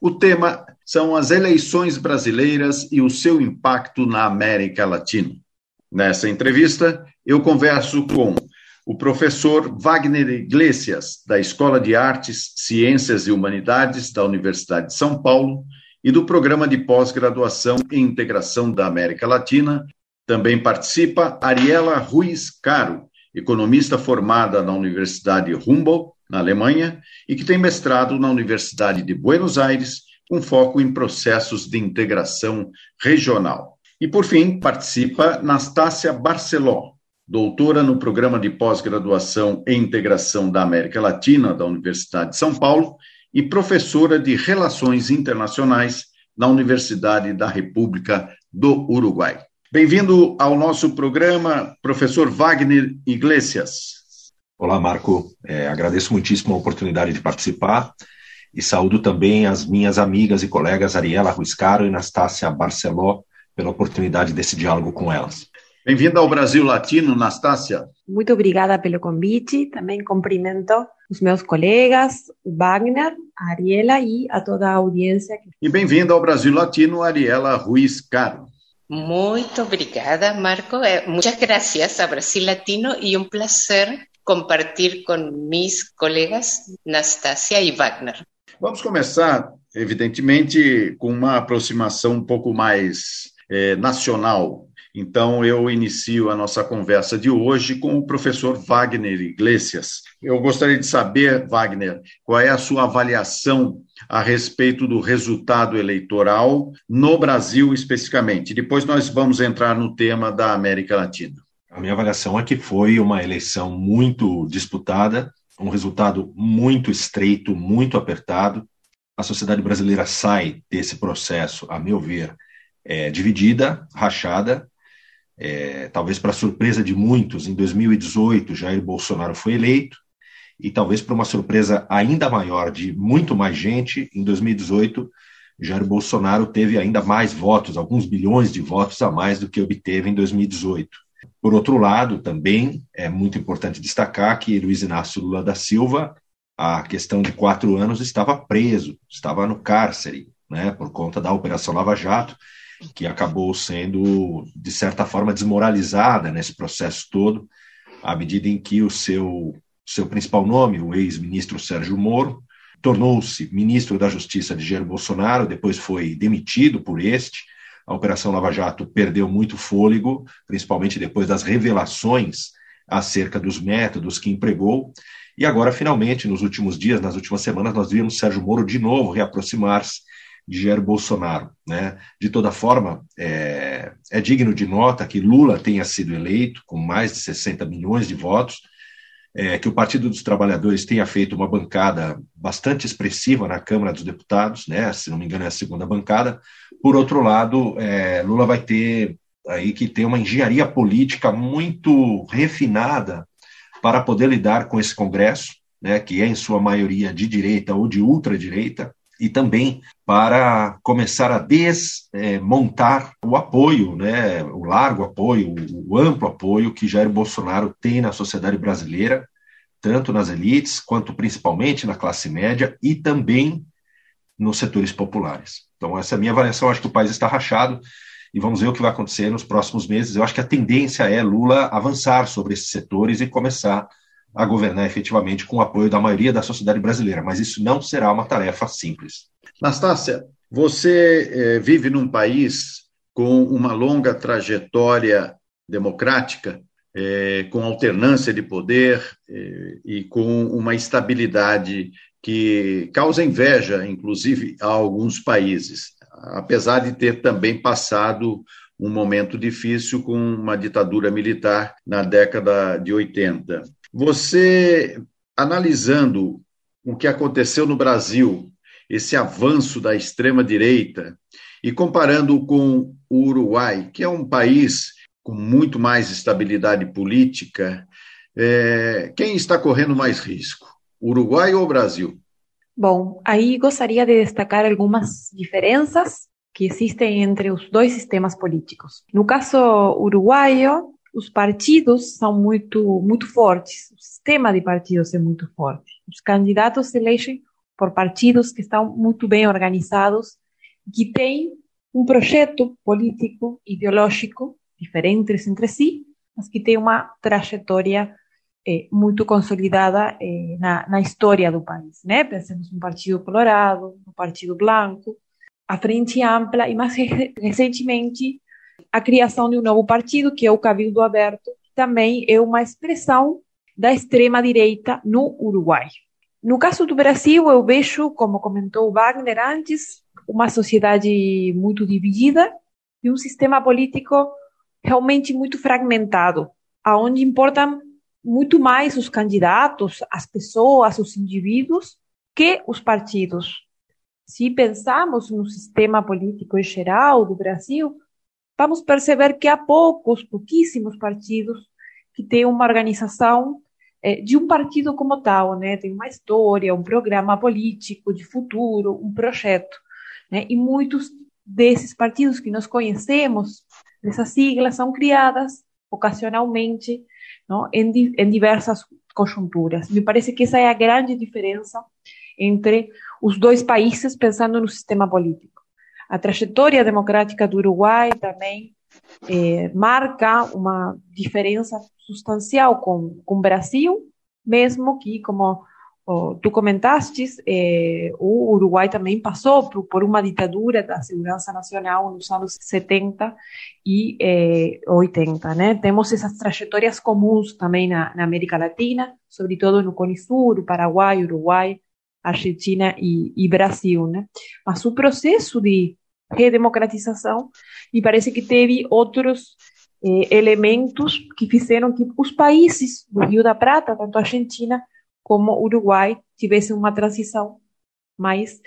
o tema são as eleições brasileiras e o seu impacto na América Latina. Nessa entrevista, eu converso com o professor Wagner Iglesias, da Escola de Artes, Ciências e Humanidades da Universidade de São Paulo e do Programa de Pós-Graduação em Integração da América Latina também participa Ariela Ruiz Caro, economista formada na Universidade Humboldt, na Alemanha, e que tem mestrado na Universidade de Buenos Aires, com foco em processos de integração regional. E, por fim, participa Nastácia Barceló, doutora no programa de pós-graduação em integração da América Latina da Universidade de São Paulo e professora de Relações Internacionais na Universidade da República do Uruguai. Bem-vindo ao nosso programa, professor Wagner Iglesias. Olá, Marco. É, agradeço muitíssimo a oportunidade de participar e saúdo também as minhas amigas e colegas Ariela Ruiscaro e Nastácia Barceló pela oportunidade desse diálogo com elas. Bem-vinda ao Brasil Latino, Nastácia. Muito obrigada pelo convite. Também cumprimento os meus colegas, o Wagner, a Ariela e a toda a audiência. E bem-vinda ao Brasil Latino, Ariela Ruiz Caro. Muito obrigada, Marco. Eh, muchas gracias a Brasil Latino y un placer compartir con mis colegas Nastasia e Wagner. Vamos começar, evidentemente, com uma aproximação um pouco mais é, nacional. Então, eu inicio a nossa conversa de hoje com o professor Wagner Iglesias. Eu gostaria de saber, Wagner, qual é a sua avaliação a respeito do resultado eleitoral no Brasil especificamente. Depois nós vamos entrar no tema da América Latina. A minha avaliação é que foi uma eleição muito disputada, um resultado muito estreito, muito apertado. A sociedade brasileira sai desse processo, a meu ver, é, dividida, rachada. É, talvez para surpresa de muitos, em 2018 Jair Bolsonaro foi eleito, e talvez para uma surpresa ainda maior de muito mais gente, em 2018, Jair Bolsonaro teve ainda mais votos, alguns bilhões de votos a mais do que obteve em 2018. Por outro lado, também é muito importante destacar que Luiz Inácio Lula da Silva, a questão de quatro anos, estava preso, estava no cárcere, né, por conta da Operação Lava Jato, que acabou sendo, de certa forma, desmoralizada nesse processo todo, à medida em que o seu seu principal nome, o ex-ministro Sérgio Moro, tornou-se ministro da Justiça de Jair Bolsonaro, depois foi demitido por este. A Operação Lava Jato perdeu muito fôlego, principalmente depois das revelações acerca dos métodos que empregou. E agora, finalmente, nos últimos dias, nas últimas semanas, nós vimos Sérgio Moro de novo reaproximar-se de Jair Bolsonaro. Né? De toda forma, é, é digno de nota que Lula tenha sido eleito com mais de 60 milhões de votos, é, que o Partido dos Trabalhadores tenha feito uma bancada bastante expressiva na Câmara dos Deputados, né, se não me engano é a segunda bancada. Por outro lado, é, Lula vai ter aí que ter uma engenharia política muito refinada para poder lidar com esse Congresso, né, que é em sua maioria de direita ou de ultradireita, e também para começar a desmontar o apoio, né, o largo apoio, o amplo apoio que Jair Bolsonaro tem na sociedade brasileira, tanto nas elites, quanto principalmente na classe média e também nos setores populares. Então, essa é a minha avaliação. Acho que o país está rachado e vamos ver o que vai acontecer nos próximos meses. Eu acho que a tendência é Lula avançar sobre esses setores e começar a governar efetivamente com o apoio da maioria da sociedade brasileira, mas isso não será uma tarefa simples. Nastácia, você eh, vive num país com uma longa trajetória democrática, eh, com alternância de poder eh, e com uma estabilidade que causa inveja, inclusive, a alguns países, apesar de ter também passado um momento difícil com uma ditadura militar na década de 80. Você, analisando o que aconteceu no Brasil esse avanço da extrema-direita e comparando com o Uruguai, que é um país com muito mais estabilidade política, é, quem está correndo mais risco, Uruguai ou Brasil? Bom, aí gostaria de destacar algumas diferenças que existem entre os dois sistemas políticos. No caso uruguaio, os partidos são muito muito fortes, o sistema de partidos é muito forte. Os candidatos se elegem por partidos que estão muito bem organizados, que têm um projeto político, ideológico, diferentes entre si, mas que têm uma trajetória eh, muito consolidada eh, na, na, história do país. Né? Pensemos no Partido Colorado, no Partido Blanco, a Frente Ampla e, mais recentemente, a criação de um novo partido, que é o Cabildo Aberto, também é uma expressão da extrema-direita no Uruguai. No caso do Brasil, eu vejo, como comentou Wagner antes, uma sociedade muito dividida e um sistema político realmente muito fragmentado, aonde importam muito mais os candidatos, as pessoas, os indivíduos, que os partidos. Se pensarmos no sistema político em geral do Brasil, vamos perceber que há poucos, pouquíssimos partidos que têm uma organização é, de um partido como tal, né? Tem uma história, um programa político de futuro, um projeto, né? E muitos desses partidos que nós conhecemos, dessas siglas, são criadas ocasionalmente não? Em, em diversas conjunturas. Me parece que essa é a grande diferença entre os dois países pensando no sistema político. A trajetória democrática do Uruguai também eh, marca uma diferença substancial com, com o Brasil, mesmo que, como oh, tu comentaste, eh, o Uruguai também passou por, por, uma ditadura da segurança nacional nos anos 70 e eh, 80. Né? Temos essas trajetórias comuns também na, na América Latina, sobretudo no Cone Sul, Paraguai, Uruguai, Argentina e, e Brasil. Né? Mas o processo de redemocratização e parece que teve outros eh, elementos que fizeram que os países do Rio da Prata, tanto a Argentina como o Uruguai, tivessem uma transição mais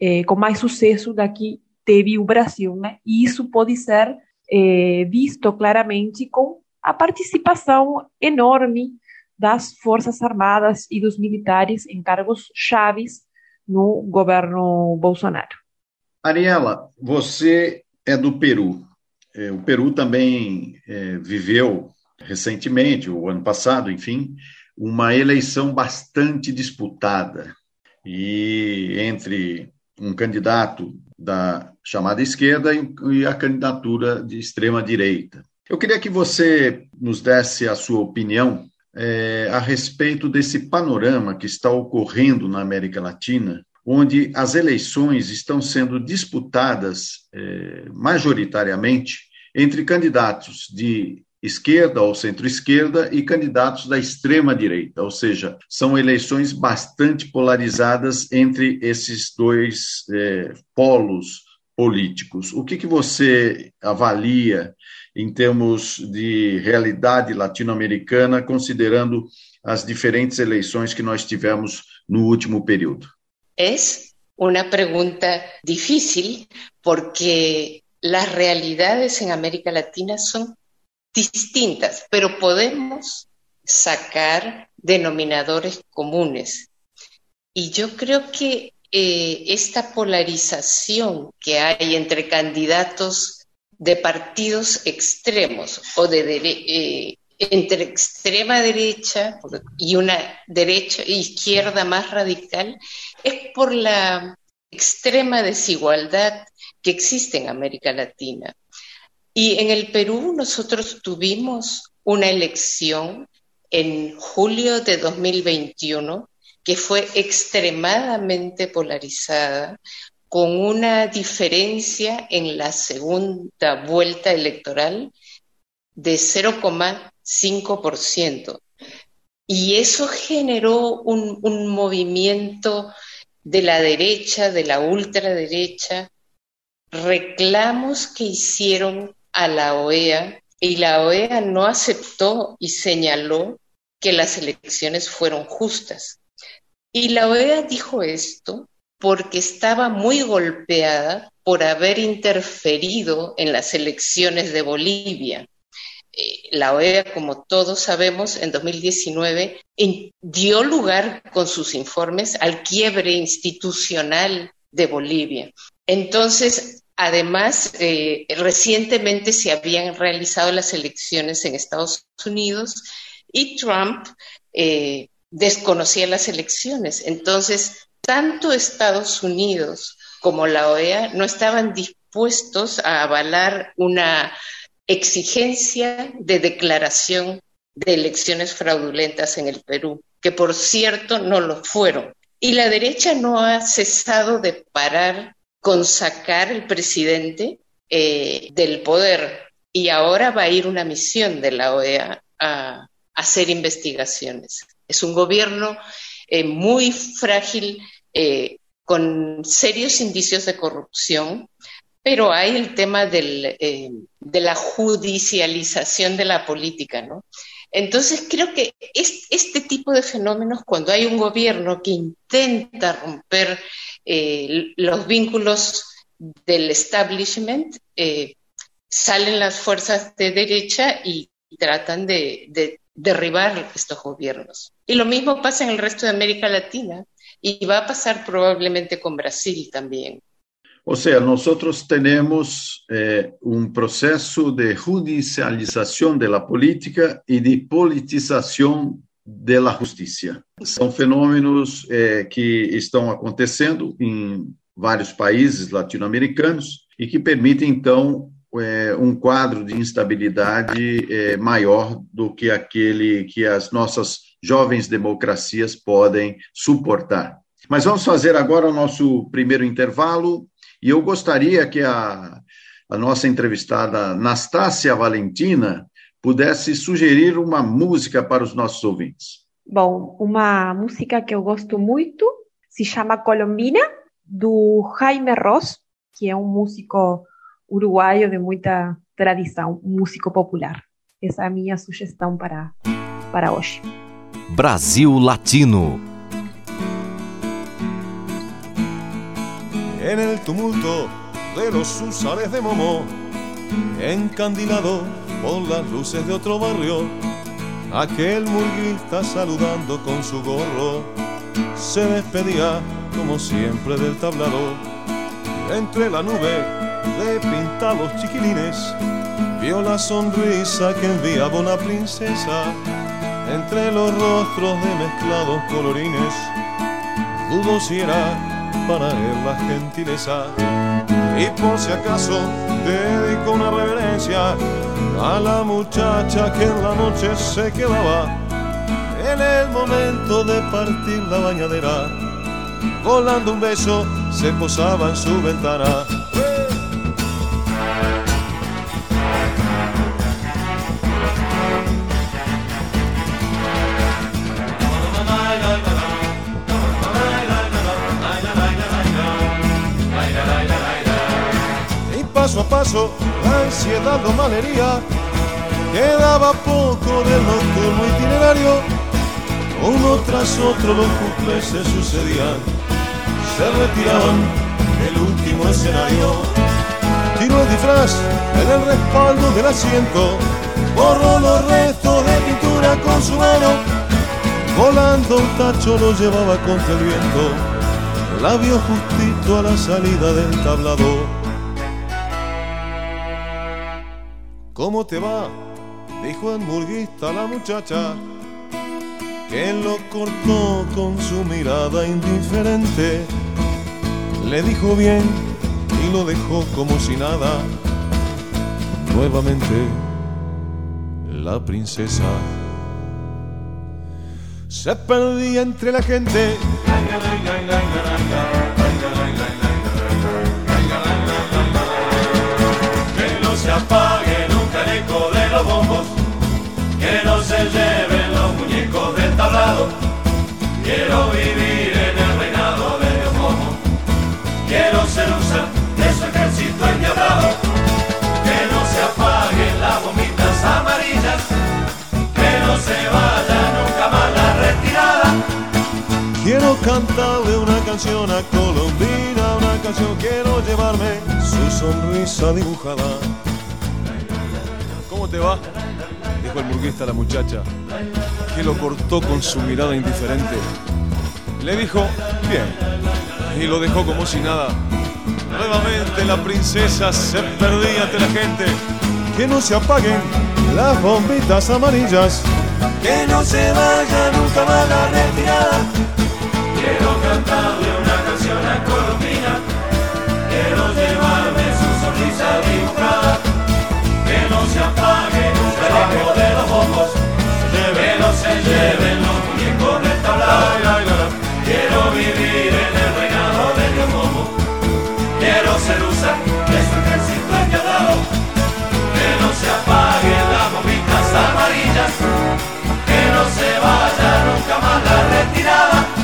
eh, com mais sucesso da que teve o Brasil, né? E isso pode ser eh, visto claramente com a participação enorme das forças armadas e dos militares em cargos chaves no governo Bolsonaro. Ariela, você é do Peru. É, o Peru também é, viveu recentemente, o ano passado, enfim, uma eleição bastante disputada e entre um candidato da chamada esquerda e a candidatura de extrema direita. Eu queria que você nos desse a sua opinião é, a respeito desse panorama que está ocorrendo na América Latina onde as eleições estão sendo disputadas eh, majoritariamente entre candidatos de esquerda ou centro-esquerda e candidatos da extrema-direita, ou seja, são eleições bastante polarizadas entre esses dois eh, polos políticos. O que, que você avalia em termos de realidade latino-americana, considerando as diferentes eleições que nós tivemos no último período? Es una pregunta difícil porque las realidades en América Latina son distintas, pero podemos sacar denominadores comunes. Y yo creo que eh, esta polarización que hay entre candidatos de partidos extremos o de eh, entre extrema derecha y una derecha e izquierda más radical es por la extrema desigualdad que existe en América Latina. Y en el Perú nosotros tuvimos una elección en julio de 2021 que fue extremadamente polarizada, con una diferencia en la segunda vuelta electoral de 0,5%. Y eso generó un, un movimiento de la derecha, de la ultraderecha, reclamos que hicieron a la OEA y la OEA no aceptó y señaló que las elecciones fueron justas. Y la OEA dijo esto porque estaba muy golpeada por haber interferido en las elecciones de Bolivia. Eh, la OEA, como todos sabemos, en 2019 dio lugar con sus informes al quiebre institucional de Bolivia. Entonces, además, eh, recientemente se habían realizado las elecciones en Estados Unidos y Trump eh, desconocía las elecciones. Entonces, tanto Estados Unidos como la OEA no estaban dispuestos a avalar una exigencia de declaración de elecciones fraudulentas en el Perú, que por cierto no lo fueron. Y la derecha no ha cesado de parar con sacar al presidente eh, del poder. Y ahora va a ir una misión de la OEA a, hacer investigaciones. Es un gobierno eh, muy frágil, eh, con serios indicios de corrupción, pero hay el tema de la judicialización de la política, ¿no? Entonces creo que este tipo de fenómenos, cuando hay un gobierno que intenta romper eh, los vínculos del establishment, eh, salen las fuerzas de derecha y tratan de, derribar estos gobiernos. Y lo mismo pasa en el resto de América Latina y va a pasar probablemente con Brasil también. O sea, nosotros tenemos eh, un proceso de judicialización de la política y de politización de la justiça. São fenômenos é, que estão acontecendo em vários países latino-americanos e que permitem, então, é, um quadro de instabilidade é, maior do que aquele que as nossas jovens democracias podem suportar. Mas vamos fazer agora o nosso primeiro intervalo e eu gostaria que a, a nossa entrevistada Nastácia Valentina pudesse sugerir uma música para os nossos ouvintes. Bom, uma música que eu gosto muito se chama Colombina, do Jaime Ross, que é um músico uruguaio de muita tradição, um músico popular. Essa é a minha sugestão para, para hoje. Brasil Latino. En el tumulto de los susales de Momo, encandilado por las luces de otro barrio, aquel murguista saludando con su gorro, se despedía como siempre del tablado. Entre la nube de pintados chiquilines, vio la sonrisa que enviaba una princesa. Entre los rostros de mezclados colorines, dudo si era para él la gentileza. Y por si acaso dedico una reverencia a la muchacha que en la noche se quedaba en el momento de partir la bañadera. Volando un beso se posaba en su ventana. Paso a paso ansiedad lo malería. Quedaba poco del nocturno itinerario. Uno tras otro los cumples se sucedían. Se retiraban del último escenario. Tiró el disfraz en el respaldo del asiento. Borró los restos de pintura con su mano. Volando un tacho lo llevaba contra el viento. La vio justito a la salida del tablado. ¿Cómo te va? Dijo en murguista la muchacha, que lo cortó con su mirada indiferente. Le dijo bien y lo dejó como si nada. Nuevamente, la princesa se perdía entre la gente. Que no se se lleven los muñecos del tablado. Quiero vivir en el reinado de Dios Momo, quiero ser ser de su ejército endiablado. Que no se apaguen las bombitas amarillas, que no se vaya nunca más la retirada. Quiero cantarle una canción a Colombina, una canción, quiero llevarme su sonrisa dibujada. ¿Cómo te va? El burguista a la muchacha, que lo cortó con su mirada indiferente. Le dijo, bien, y lo dejó como si nada. Nuevamente la princesa se perdía ante la gente. Que no se apaguen las bombitas amarillas. Que no se vaya nunca más la retirada. Quiero cantarle una Lleven los muñecos del tablado. Quiero vivir en el reinado de Dios Momo. Quiero ser usa de su ejército enviado. Que no se apaguen las bombitas amarillas. Que no se vaya nunca más la retirada.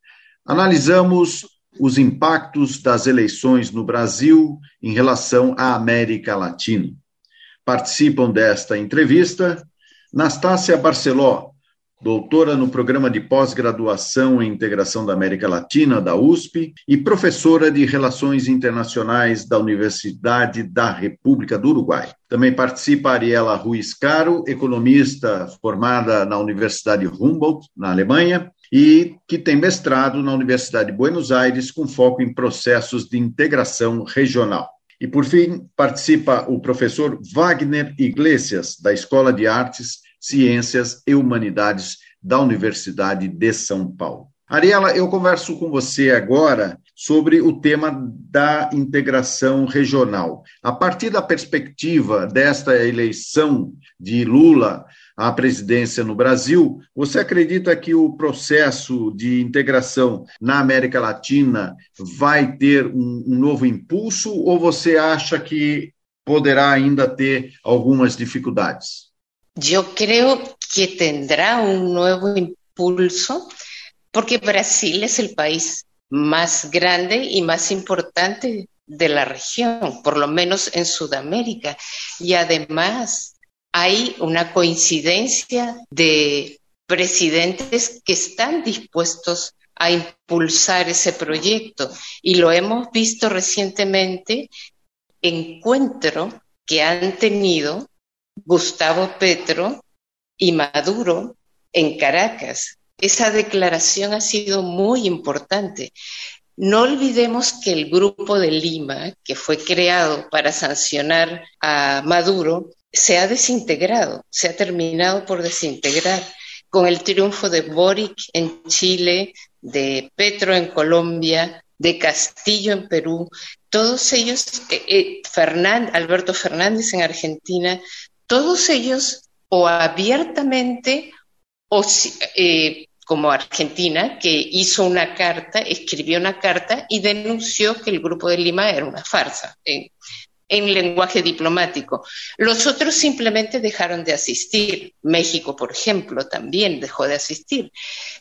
analisamos os impactos das eleições no Brasil em relação à América Latina. Participam desta entrevista Nastácia Barceló, doutora no programa de pós-graduação em integração da América Latina, da USP, e professora de Relações Internacionais da Universidade da República do Uruguai. Também participa Ariela Ruiz Caro, economista formada na Universidade Humboldt, na Alemanha, e que tem mestrado na Universidade de Buenos Aires, com foco em processos de integração regional. E, por fim, participa o professor Wagner Iglesias, da Escola de Artes, Ciências e Humanidades da Universidade de São Paulo. Ariela, eu converso com você agora sobre o tema da integração regional. A partir da perspectiva desta eleição de Lula à presidência no Brasil, você acredita que o processo de integração na América Latina vai ter um, um novo impulso ou você acha que poderá ainda ter algumas dificuldades? Yo creo que tendrá un nuevo impulso porque Brasil es el país más grande y más importante de la región, por lo menos en Sudamérica. Y además hay una coincidencia de presidentes que están dispuestos a impulsar ese proyecto. Y lo hemos visto recientemente, encuentro que han tenido Gustavo Petro y Maduro en Caracas. Esa declaración ha sido muy importante. No olvidemos que el grupo de Lima, que fue creado para sancionar a Maduro, se ha desintegrado, se ha terminado por desintegrar con el triunfo de Boric en Chile, de Petro en Colombia, de Castillo en Perú, todos ellos, eh, eh, Alberto Fernández en Argentina, todos ellos o abiertamente o eh, como Argentina, que hizo una carta, escribió una carta y denunció que el Grupo de Lima era una farsa en, en lenguaje diplomático. Los otros simplemente dejaron de asistir. México, por ejemplo, también dejó de asistir.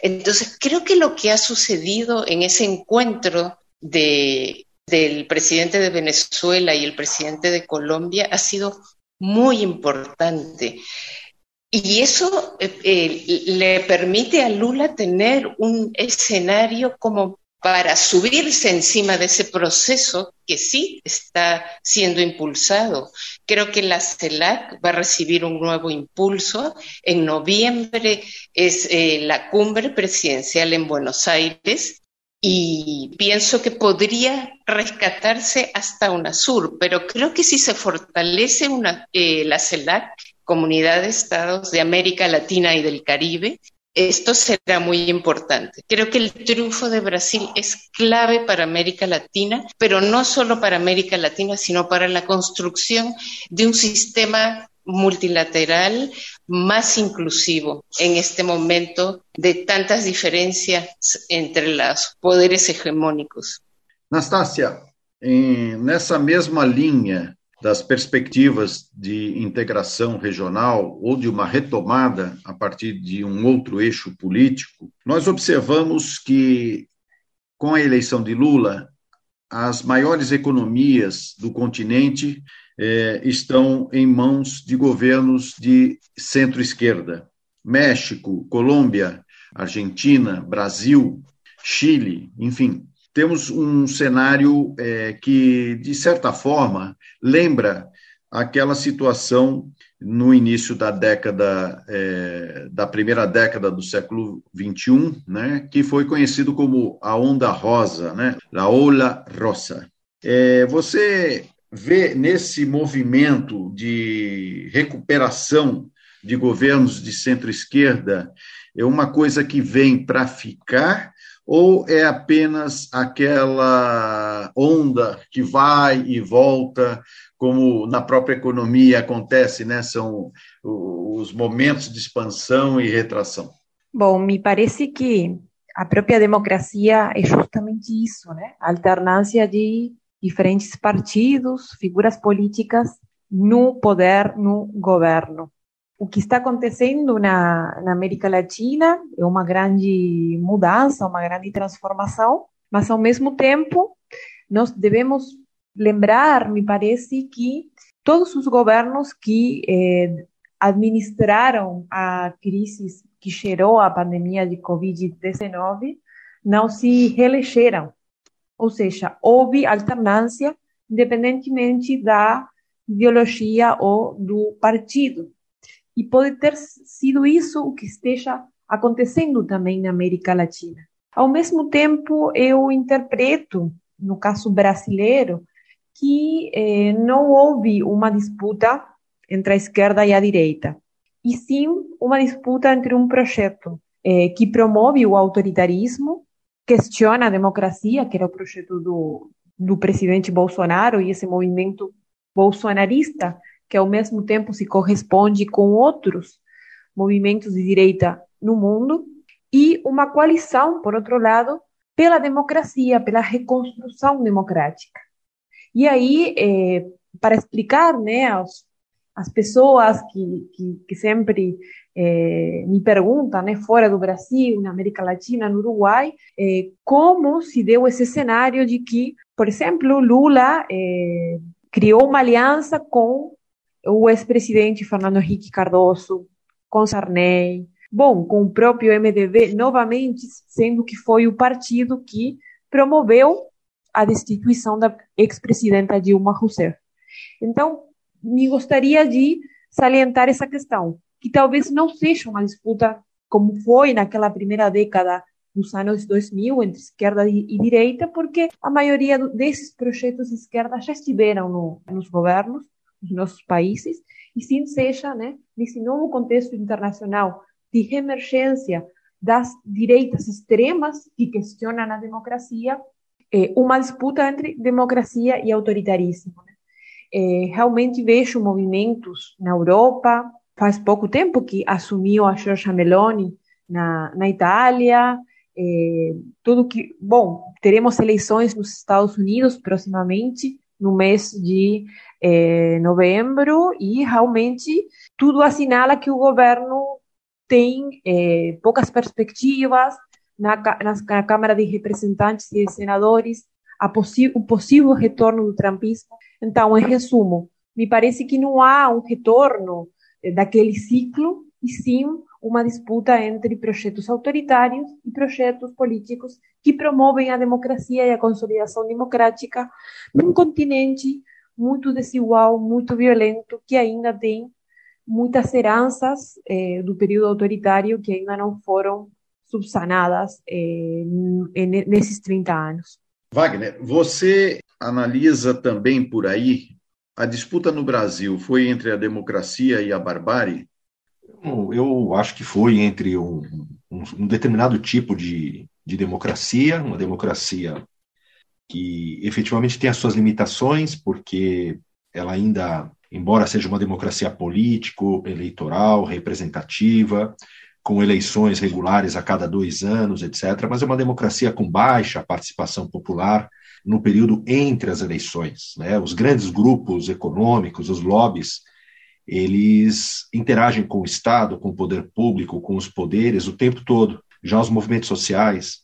Entonces, creo que lo que ha sucedido en ese encuentro de, del presidente de Venezuela y el presidente de Colombia ha sido muy importante. Y eso eh, eh, le permite a Lula tener un escenario como para subirse encima de ese proceso que sí está siendo impulsado. Creo que la CELAC va a recibir un nuevo impulso. En noviembre es eh, la cumbre presidencial en Buenos Aires y pienso que podría rescatarse hasta UNASUR, pero creo que si se fortalece una, eh, la CELAC, Comunidad de Estados de América Latina y del Caribe, esto será muy importante. Creo que el triunfo de Brasil es clave para América Latina, pero no solo para América Latina, sino para la construcción de un sistema multilateral más inclusivo en este momento de tantas diferencias entre los poderes hegemônicos. Nastácia, nessa mesma linha das perspectivas de integração regional ou de uma retomada a partir de um outro eixo político, nós observamos que, com a eleição de Lula, as maiores economias do continente eh, estão em mãos de governos de centro-esquerda. México, Colômbia, Argentina, Brasil, Chile, enfim, temos um cenário é, que, de certa forma, lembra aquela situação no início da década, é, da primeira década do século XXI, né, que foi conhecido como a onda rosa, né, a ola rosa. É, você vê nesse movimento de recuperação de governos de centro-esquerda é uma coisa que vem para ficar ou é apenas aquela onda que vai e volta, como na própria economia acontece, né? São os momentos de expansão e retração. Bom, me parece que a própria democracia é justamente isso, né? A alternância de diferentes partidos, figuras políticas no poder, no governo. O que está acontecendo na, na, América Latina é uma grande mudança, uma grande transformação, mas ao mesmo tempo nós devemos lembrar, me parece, que todos os governos que eh, administraram a crise que gerou a pandemia de Covid-19 não se reelegeram. Ou seja, houve alternância independentemente da ideologia ou do partido. E pode ter sido isso o que esteja acontecendo também na América Latina. Ao mesmo tempo, eu interpreto, no caso brasileiro, que eh, não houve uma disputa entre a esquerda e a direita, e sim uma disputa entre um projeto eh, que promove o autoritarismo, questiona a democracia, que era o projeto do, do presidente Bolsonaro e esse movimento bolsonarista, que ao mesmo tempo se corresponde com outros movimentos de direita no mundo, e uma coalição, por outro lado, pela democracia, pela reconstrução democrática. E aí, é, para explicar né, aos, as pessoas que, que, que sempre é, me perguntam, né, fora do Brasil, na América Latina, no Uruguai, é, como se deu esse cenário de que, por exemplo, Lula é, criou uma aliança com o ex-presidente Fernando Henrique Cardoso, com Sarney, bom, com o próprio MDB, novamente, sendo que foi o partido que promoveu a destituição da ex-presidenta Dilma Rousseff. Então, me gostaria de salientar essa questão, que talvez não seja uma disputa como foi naquela primeira década dos anos 2000 entre esquerda e direita, porque a maioria desses projetos de esquerda já estiveram no, nos governos nos nossos países, e sim seja, né, nesse novo contexto internacional de reemergência das direitas extremas que questionam a democracia, é, uma disputa entre democracia e autoritarismo. Né? É, realmente vejo movimentos na Europa, faz pouco tempo que assumiu a Giorgia Meloni na, na Itália, é, tudo que, bom, teremos eleições nos Estados Unidos proximamente, no mês de é, novembro e realmente tudo assinala que o governo tem é, poucas perspectivas na, na, na, Câmara de Representantes e de Senadores, o possível retorno do trumpismo. Então, em resumo, me parece que não há um retorno é, daquele ciclo, e sim uma disputa entre projetos autoritários e projetos políticos que promovem a democracia e a consolidação democrática num continente muito desigual, muito violento, que ainda tem muitas heranças eh, do período autoritário que ainda não foram subsanadas eh, nesses 30 anos. Wagner, você analisa também por aí a disputa no Brasil foi entre a democracia e a barbárie? Eu acho que foi entre um, um, um determinado tipo de, de democracia, uma democracia que efetivamente tem as suas limitações, porque ela ainda, embora seja uma democracia político, eleitoral, representativa, com eleições regulares a cada dois anos, etc., mas é uma democracia com baixa participação popular no período entre as eleições. Né? Os grandes grupos econômicos, os lobbies, eles interagem com o Estado, com o poder público, com os poderes o tempo todo. Já os movimentos sociais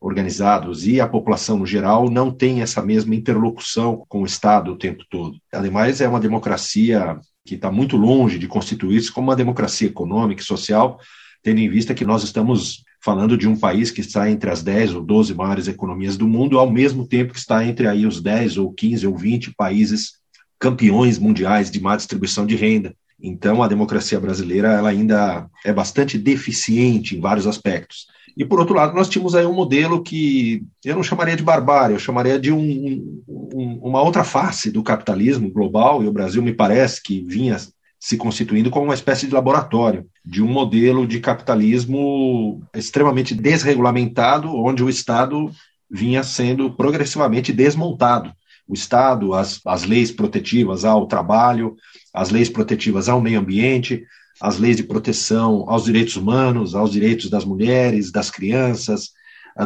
organizados e a população no geral não têm essa mesma interlocução com o Estado o tempo todo. Ademais, é uma democracia que está muito longe de constituir-se como uma democracia econômica e social, tendo em vista que nós estamos falando de um país que está entre as 10 ou 12 maiores economias do mundo, ao mesmo tempo que está entre aí os 10 ou 15 ou 20 países campeões mundiais de má distribuição de renda. Então, a democracia brasileira ela ainda é bastante deficiente em vários aspectos. E, por outro lado, nós tínhamos aí um modelo que eu não chamaria de barbárie, eu chamaria de um, um, uma outra face do capitalismo global, e o Brasil me parece que vinha se constituindo como uma espécie de laboratório de um modelo de capitalismo extremamente desregulamentado, onde o Estado vinha sendo progressivamente desmontado. O Estado, as, as leis protetivas ao trabalho, as leis protetivas ao meio ambiente, as leis de proteção aos direitos humanos, aos direitos das mulheres, das crianças,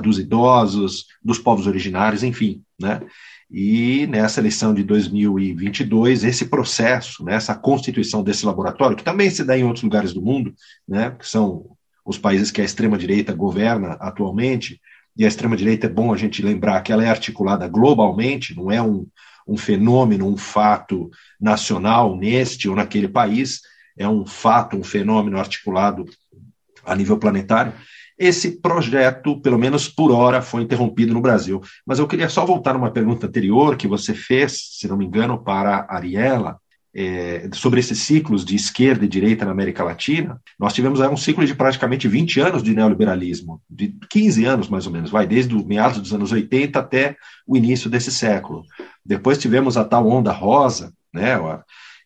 dos idosos, dos povos originários, enfim, né? E nessa eleição de 2022, esse processo, né, essa constituição desse laboratório, que também se dá em outros lugares do mundo, né, que são os países que a extrema-direita governa atualmente, e a extrema-direita é bom a gente lembrar que ela é articulada globalmente, não é um, um fenômeno, um fato nacional neste ou naquele país, é um fato, um fenômeno articulado a nível planetário. Esse projeto, pelo menos por hora, foi interrompido no Brasil. Mas eu queria só voltar numa pergunta anterior que você fez, se não me engano, para a Ariela, é, sobre esses ciclos de esquerda e direita na América Latina, nós tivemos aí um ciclo de praticamente 20 anos de neoliberalismo, de 15 anos mais ou menos, vai desde o meados dos anos 80 até o início desse século. Depois tivemos a tal onda rosa, né,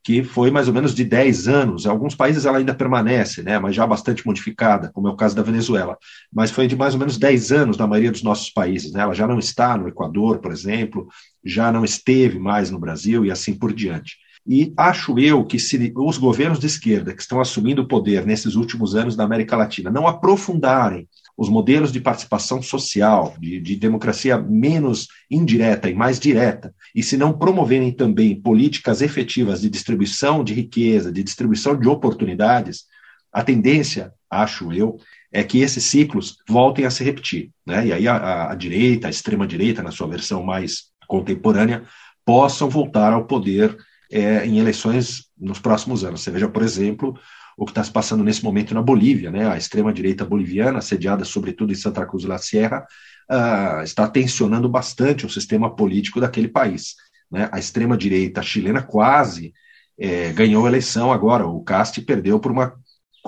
que foi mais ou menos de 10 anos. Em alguns países ela ainda permanece, né, mas já bastante modificada, como é o caso da Venezuela. Mas foi de mais ou menos 10 anos na maioria dos nossos países. Né? Ela já não está no Equador, por exemplo, já não esteve mais no Brasil e assim por diante. E acho eu que se os governos de esquerda que estão assumindo o poder nesses últimos anos na América Latina não aprofundarem os modelos de participação social, de, de, democracia menos indireta e mais direta, e se não promoverem também políticas efetivas de distribuição de riqueza, de distribuição de oportunidades, a tendência, acho eu, é que esses ciclos voltem a se repetir. Né? E aí a, a direita, a extrema-direita, na sua versão mais contemporânea, possam voltar ao poder é, em eleições nos próximos anos. Você veja, por exemplo, o que está se passando nesse momento na Bolívia, né? A extrema-direita boliviana, sediada sobretudo em Santa Cruz de la Sierra, uh, está tensionando bastante o sistema político daquele país. Né? A extrema-direita chilena quase é, ganhou a eleição agora. O Casti perdeu por uma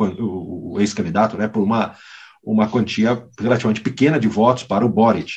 o ex-candidato, né? Por uma uma quantia relativamente pequena de votos para o Boric.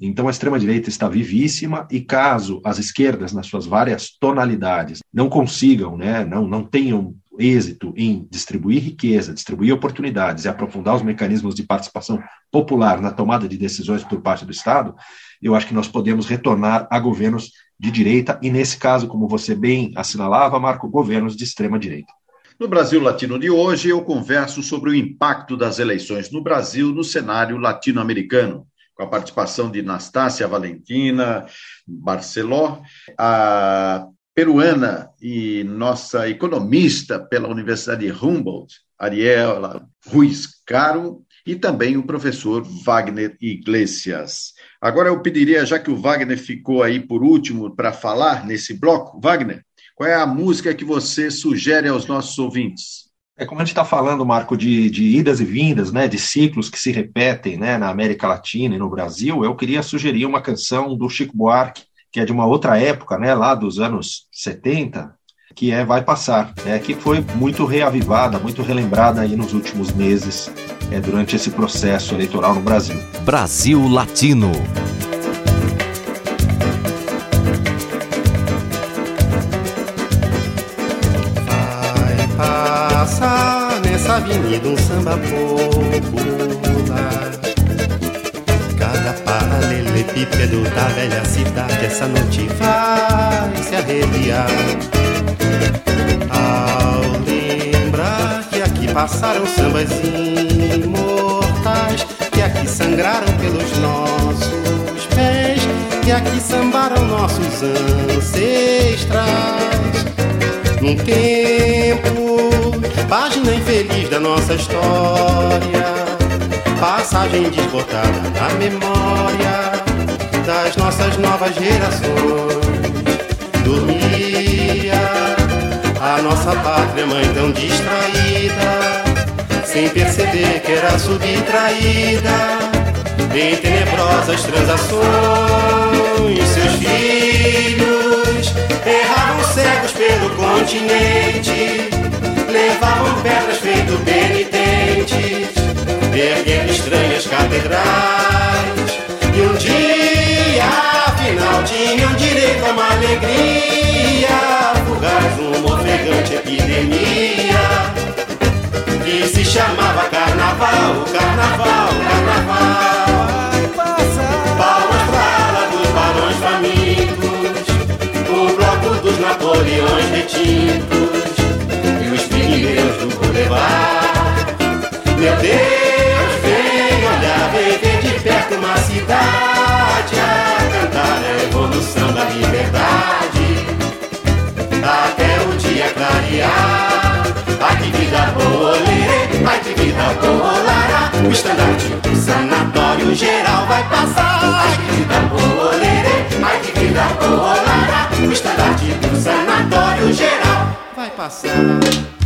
Então, a extrema-direita está vivíssima e caso as esquerdas, nas suas várias tonalidades, não consigam, né, não, não tenham êxito em distribuir riqueza, distribuir oportunidades e aprofundar os mecanismos de participação popular na tomada de decisões por parte do Estado, eu acho que nós podemos retornar a governos de direita e, nesse caso, como você bem assinalava, Marco, governos de extrema direita. No Brasil Latino de hoje, eu converso sobre o impacto das eleições no Brasil no cenário latino-americano, com a participação de Nastácia Valentina Barceló, a peruana e nossa economista pela Universidade de Humboldt, Ariela Ruiz Caro, e também o professor Wagner Iglesias. Agora eu pediria, já que o Wagner ficou aí por último para falar nesse bloco, Wagner, qual é a música que você sugere aos nossos ouvintes? É como a gente está falando, Marco, de, de, idas e vindas, né, de ciclos que se repetem né, na América Latina e no Brasil, eu queria sugerir uma canção do Chico Buarque, que é de uma outra época, né, lá dos anos 70, que é Vai Passar, né, que foi muito reavivada, muito relembrada aí nos últimos meses, é, durante esse processo eleitoral no Brasil. Brasil Latino. Avenida um samba popular. Cada paralelepípedo da velha cidade essa noite vai se arrepiar. Ao lembrar que aqui passaram sambas imortais, que aqui sangraram pelos nossos pés, que aqui sambaram nossos ancestrais. Num tempo, página infeliz da nossa história, passagem desbotada na memória das nossas novas gerações. Dormia a nossa pátria mãe tão distraída, sem perceber que era subtraída em tenebrosas transações. Seus filhos erravam cegos pelo continente, levavam pedras feito penitentes, erguendo estranhas catedrais. E um dia, afinal, tinham direito a uma alegria fugaz, uma ofegante epidemia que se chamava carnaval, boa, lara. O estandarte do sanatório geral vai passar. Ai que vida boa, lerê, ai que vida boa, lara. O estandarte do sanatório geral vai passar.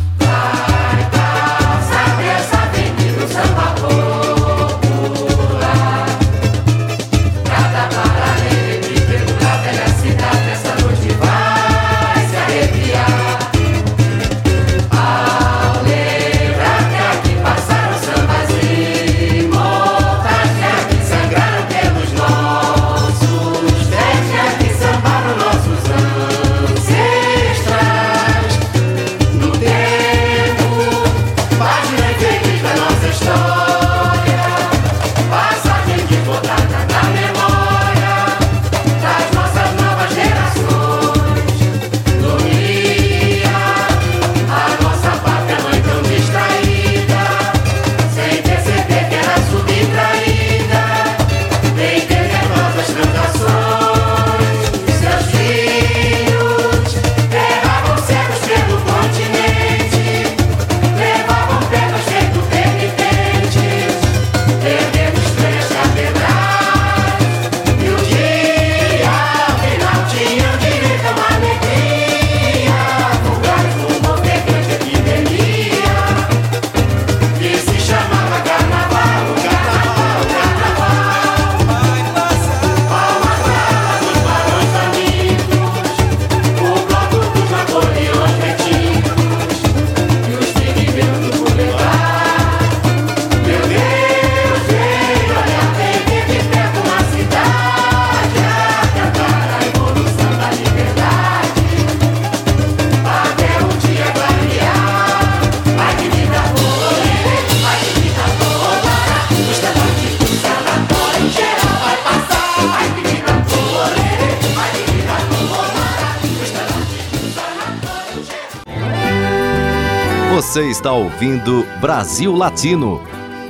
Está ouvindo Brasil Latino,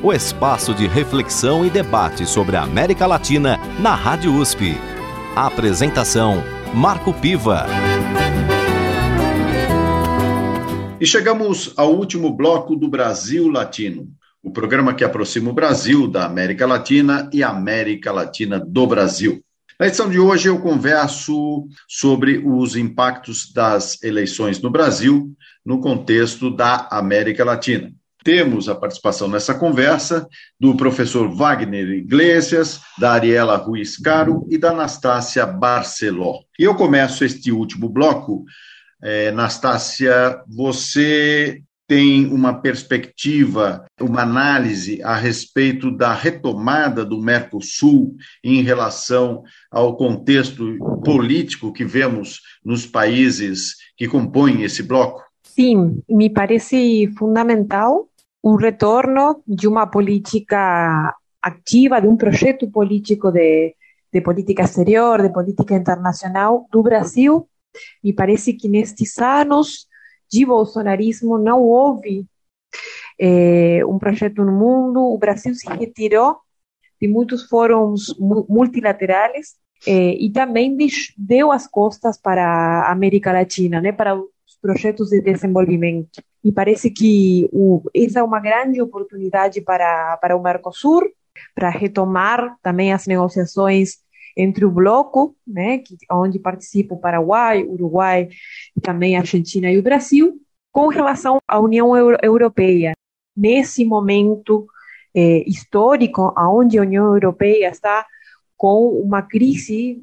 o espaço de reflexão e debate sobre a América Latina na Rádio USP. A apresentação: Marco Piva. E chegamos ao último bloco do Brasil Latino, o programa que aproxima o Brasil da América Latina e a América Latina do Brasil. Na edição de hoje, eu converso sobre os impactos das eleições no Brasil no contexto da América Latina. Temos a participação nessa conversa do professor Wagner Iglesias, da Ariela Ruiz Caro e da Anastácia Barceló. E eu começo este último bloco É, Nastácia, você tem uma perspectiva, uma análise a respeito da retomada do Mercosul em relação ao contexto político que vemos nos países que compõem esse bloco? Sim, me parece fundamental um retorno de uma política ativa, de um projeto político de, de política exterior, de política internacional do Brasil. Me parece que nestes anos de bolsonarismo não houve é, um projeto no mundo. O Brasil se retirou de muitos fóruns multilaterais é, e também deu as costas para a América Latina, né, para os projetos de desenvolvimento. E parece que o, essa é uma grande oportunidade para, para o Mercosul, para retomar também as negociações entre o bloco, né, que, onde participa o Paraguai, Uruguai, e também a Argentina e o Brasil, com relação à União Euro Europeia. Nesse momento eh, histórico, onde a União Europeia está com uma crise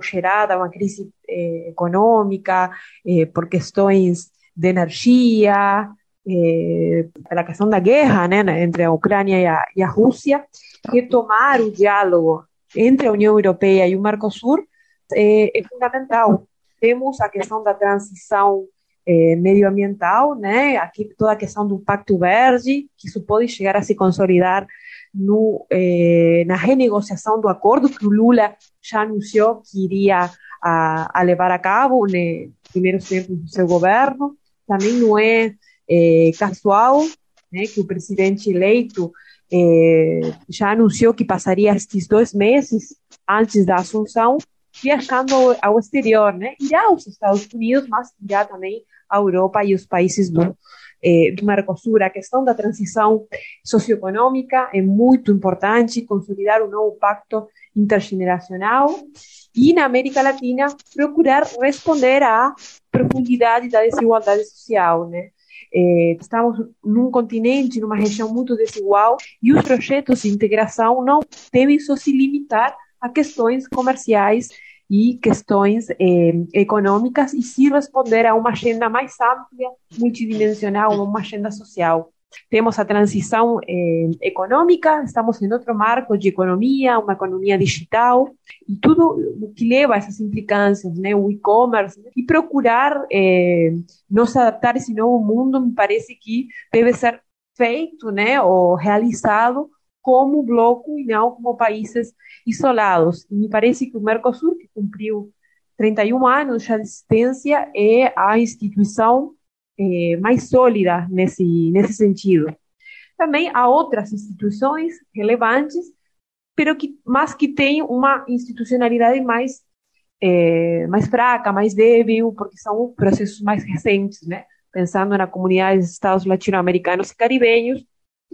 gerada, uma crise eh, econômica, eh, por questões de energia, eh, pela questão da guerra né, entre a Ucrânia e a, e a Rússia, retomar o diálogo entre a União Europeia e o Mercosul é, é fundamental. Temos a questão da transição é, medioambiental, né? Aqui toda a questão do Pacto Verde, que isso pode chegar a se consolidar no, é, na renegociação do acordo que o Lula já anunciou que iria a, a levar a cabo nos né, primeiros tempos do seu governo. Também não é, é casual né, que o presidente eleito é, já anunciou que passaria estes dois meses antes da assunção viajando ao exterior, né? Irá aos Estados Unidos, mas irá também à Europa e os países do, eh, do Mercosul. A questão da transição socioeconômica é muito importante, consolidar um novo pacto intergeneracional e na América Latina procurar responder à profundidade da desigualdade social, né? É, estamos num continente, numa região muito desigual, e os projetos de integração não devem só se limitar a questões comerciais e questões eh, econômicas e se responder a uma agenda mais ampla, multidimensional, uma agenda social. Temos a transição eh, econômica, estamos em outro marco de economia, uma economia digital, e tudo o que leva a essas implicâncias, né, o e-commerce, e procurar eh, nos adaptar a esse novo mundo, me parece que deve ser feito, né, ou realizado como bloco e não como países isolados. E me parece que o Mercosul, que cumpriu 31 anos de existência, é a instituição é, mais sólida nesse, nesse sentido. Também há outras instituições relevantes, pero que, mas que têm uma institucionalidade mais, é, mais fraca, mais débil, porque são processos mais recentes, né? pensando na comunidade dos Estados latino-americanos e caribenhos,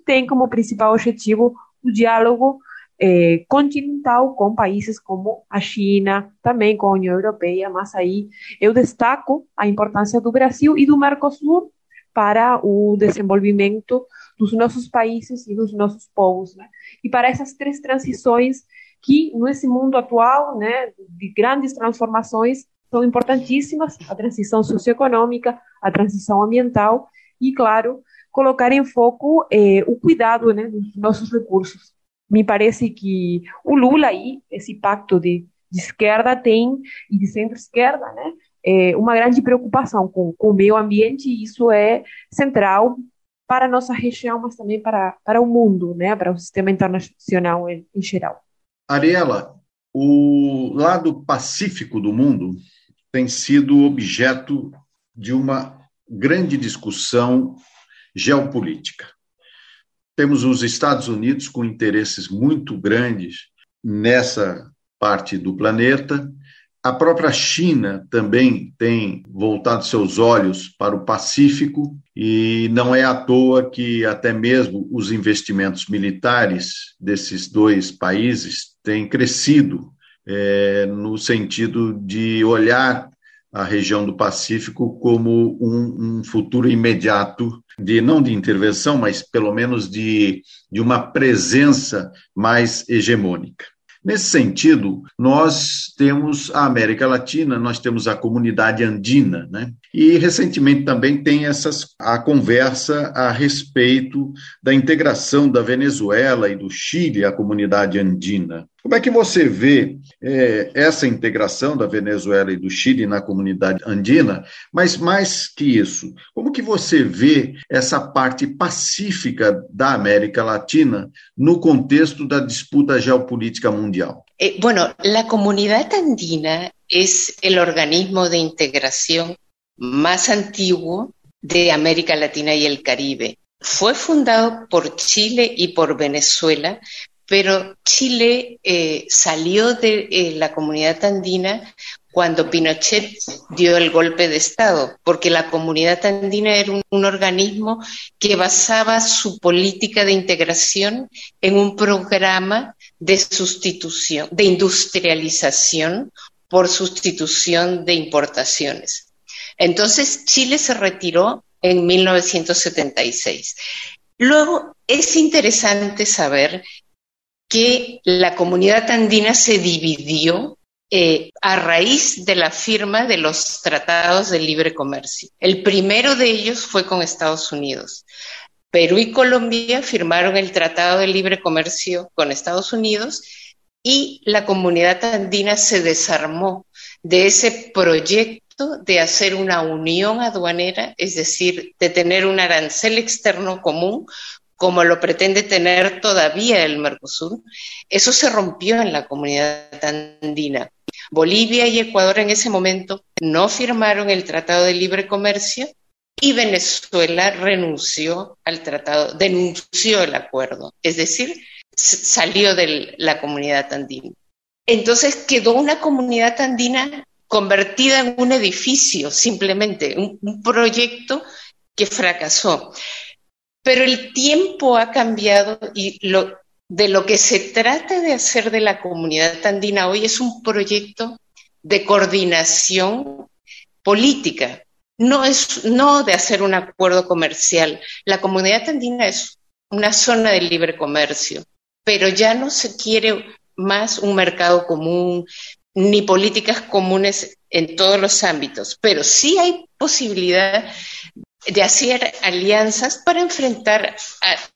tem como principal objetivo o diálogo é, continental com países como a China, também com a União Europeia, mas aí eu destaco a importância do Brasil e do Mercosul para o desenvolvimento dos nossos países e dos nossos povos, né? E para essas três transições que nesse mundo atual, né, de grandes transformações, são importantíssimas, a transição socioeconômica, a transição ambiental e, claro, colocar em foco eh, o cuidado né, dos nossos recursos me parece que o Lula aí, esse pacto de, de esquerda tem, e de centro-esquerda, né, é uma grande preocupação com, com o meio ambiente, e isso é central para a nossa região, mas também para, para o mundo, né, para o sistema internacional em, em geral. Ariela, o lado pacífico do mundo tem sido objeto de uma grande discussão geopolítica. Temos os Estados Unidos com interesses muito grandes nessa parte do planeta. A própria China também tem voltado seus olhos para o Pacífico e não é à toa que até mesmo os investimentos militares desses dois países têm crescido é, no sentido de olhar a região do Pacífico como um, um, futuro imediato de não de intervenção, mas pelo menos de, de uma presença mais hegemônica. Nesse sentido, nós temos a América Latina, nós temos a comunidade andina, né? E recentemente também tem essas, a conversa a respeito da integração da Venezuela e do Chile à comunidade andina. Como é que você vê é, essa integração da Venezuela e do Chile na comunidade andina? Mas mais que isso, como que você vê essa parte pacífica da América Latina no contexto da disputa geopolítica mundial? Eh, bueno, a comunidade andina é o organismo de integração mais antiguo de América Latina y el Caribe. Fue fundado por Chile y por Venezuela pero Chile eh, salió de eh, la comunidad andina cuando Pinochet dio el golpe de Estado, porque la comunidad andina era un, organismo que basaba su política de integración en un programa de sustitución, de industrialización por sustitución de importaciones. Entonces Chile se retiró en 1976. Luego es interesante saber que la comunidad andina se dividió eh, a raíz de la firma de los tratados de libre comercio. El primero de ellos fue con Estados Unidos. Perú y Colombia firmaron el Tratado de Libre Comercio con Estados Unidos y la comunidad andina se desarmó de ese proyecto de hacer una unión aduanera, es decir, de tener un arancel externo común como lo pretende tener todavía el Mercosur, eso se rompió en la comunidad andina. Bolivia y Ecuador en ese momento no firmaron el Tratado de Libre Comercio y Venezuela renunció al tratado, denunció el acuerdo, es decir, salió de la comunidad andina. Entonces quedó una comunidad andina convertida en un edificio, simplemente, un, un proyecto que fracasó. Pero el tiempo ha cambiado y lo, de lo que se trata de hacer de la comunidad andina hoy es un proyecto de coordinación política, no es no de hacer un acuerdo comercial. La comunidad andina es una zona de libre comercio, pero ya no se quiere más un mercado común ni políticas comunes en todos los ámbitos, pero sí hay posibilidad de hacer alianzas para enfrentar,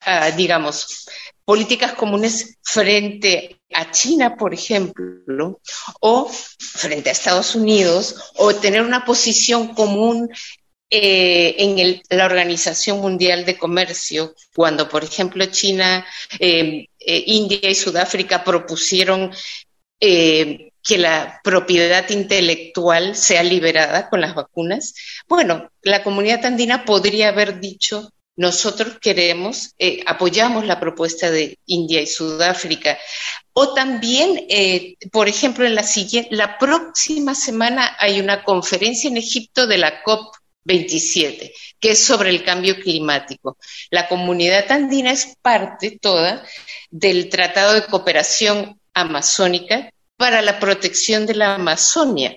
a, digamos, políticas comunes frente a China, por ejemplo, o frente a Estados Unidos, o tener una posición común eh, en la Organización Mundial de Comercio, cuando, por ejemplo, China, eh, eh, India y Sudáfrica propusieron que la propiedad intelectual sea liberada con las vacunas, bueno, la comunidad andina podría haber dicho, nosotros queremos, eh, apoyamos la propuesta de India y Sudáfrica. O también, eh, por ejemplo, en la siguiente, la próxima semana hay una conferencia en Egipto de la COP 27, que es sobre el cambio climático. La comunidad andina es parte toda del Tratado de Cooperación Amazónica para la protección de la Amazonia.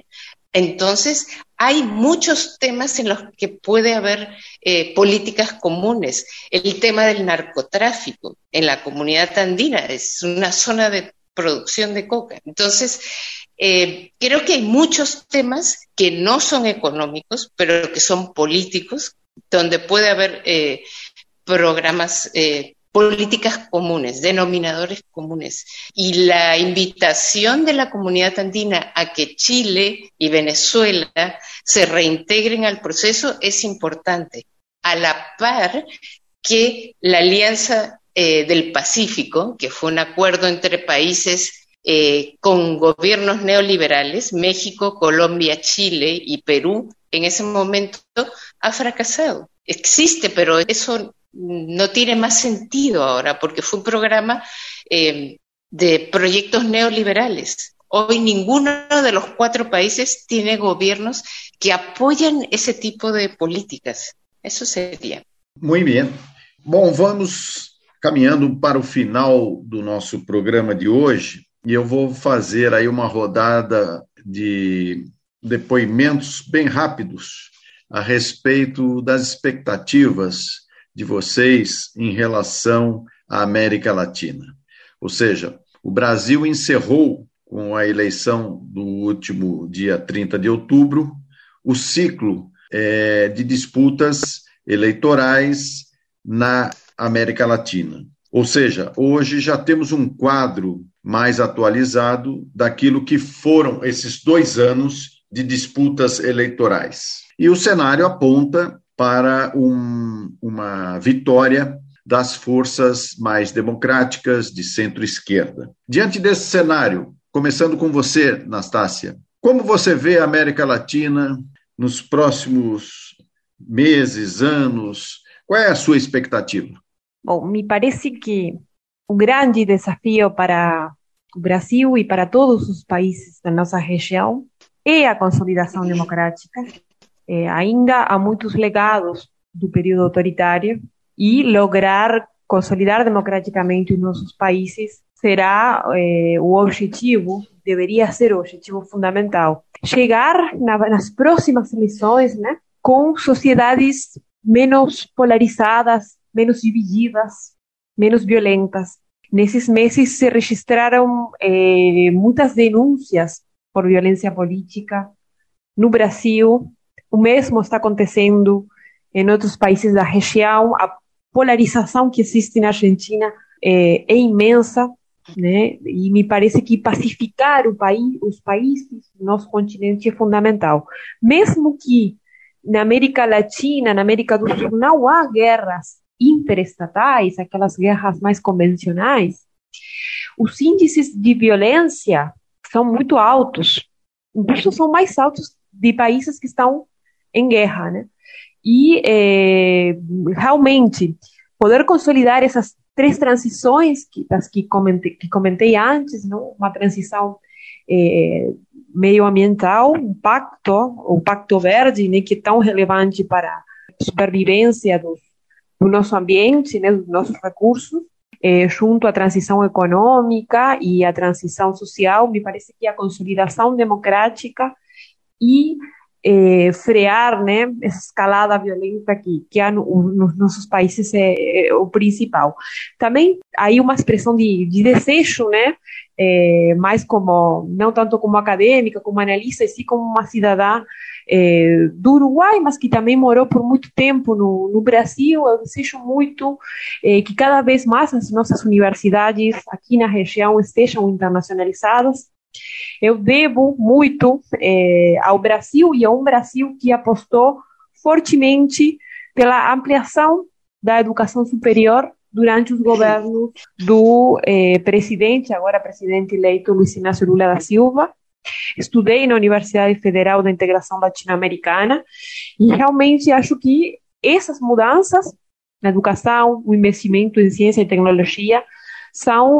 Entonces, hay muchos temas en los que puede haber eh, políticas comunes. El tema del narcotráfico en la comunidad andina es una zona de producción de coca. Entonces, eh, creo que hay muchos temas que no son económicos, pero que son políticos, donde puede haber eh, programas políticas comunes, denominadores comunes. Y la invitación de la comunidad andina a que Chile y Venezuela se reintegren al proceso es importante, a la par que la Alianza eh, del Pacífico, que fue un acuerdo entre países eh, con gobiernos neoliberales, México, Colombia, Chile y Perú, en ese momento ha fracasado. Existe, pero eso no tiene más sentido ahora, porque fue un programa eh, de proyectos neoliberales. Hoy ninguno de los cuatro países tiene gobiernos que apoyan esse tipo de políticas. Isso seria. Muito bem. Bom, vamos caminhando para o final do nosso programa de hoje e eu vou fazer aí uma rodada de depoimentos bem rápidos a respeito das expectativas de vocês em relação à América Latina. Ou seja, o Brasil encerrou, com a eleição do último dia 30 de outubro, o ciclo é, de disputas eleitorais na América Latina. Ou seja, hoje já temos um quadro mais atualizado daquilo que foram esses dois anos de disputas eleitorais. E o cenário aponta para um, uma vitória das forças mais democráticas de centro-esquerda. Diante desse cenário, começando com você, Nastácia, como você vê a América Latina nos próximos meses, anos? Qual é a sua expectativa? Bom, me parece que o grande desafio para o Brasil e para todos os países da nossa região é a consolidação democrática. É, ainda há muitos legados do período autoritário e lograr consolidar democraticamente os nossos países será é, o objetivo, deveria ser o objetivo fundamental. Chegar na, nas próximas eleições né, com sociedades menos polarizadas, menos divididas, menos violentas. Nesses meses se registraram eh, muitas denúncias por violência política no Brasil. O mesmo está acontecendo em outros países da região. A polarização que existe na Argentina é, é imensa, né? E me parece que pacificar o país, os países nosso continente é fundamental. Mesmo que na América Latina, na América do Sul, não há guerras interestatais, aquelas guerras mais convencionais, os índices de violência são muito altos, incluso são mais altos de países que estão em guerra, né? E é, realmente poder consolidar essas três transições que, das que comentei, que comentei antes, não? uma transição é, medioambiental, um pacto, o Pacto Verde, né, que é tão relevante para a supervivência do, do nosso ambiente, né, dos nossos recursos, é, junto à transição econômica e à transição social, me parece que a consolidação democrática e é, frear né, essa escalada violenta que, que há no, nos nossos países é, é, o principal. Também aí uma expressão de, de desejo, né, é, mais como, não tanto como acadêmica, como analista, e sim como uma cidadã é, do Uruguai, mas que também morou por muito tempo no, no Brasil. Eu desejo muito é, que cada vez mais as nossas universidades aqui na região estejam internacionalizadas. Eu devo muito é, ao Brasil e a um Brasil que apostou fortemente pela ampliação da educação superior durante os governos do eh, presidente, agora presidente eleito Luiz Inácio Lula da Silva. Estudei na Universidade Federal da Integração Latino-Americana e realmente acho que essas mudanças na educação, o investimento em ciência e tecnologia são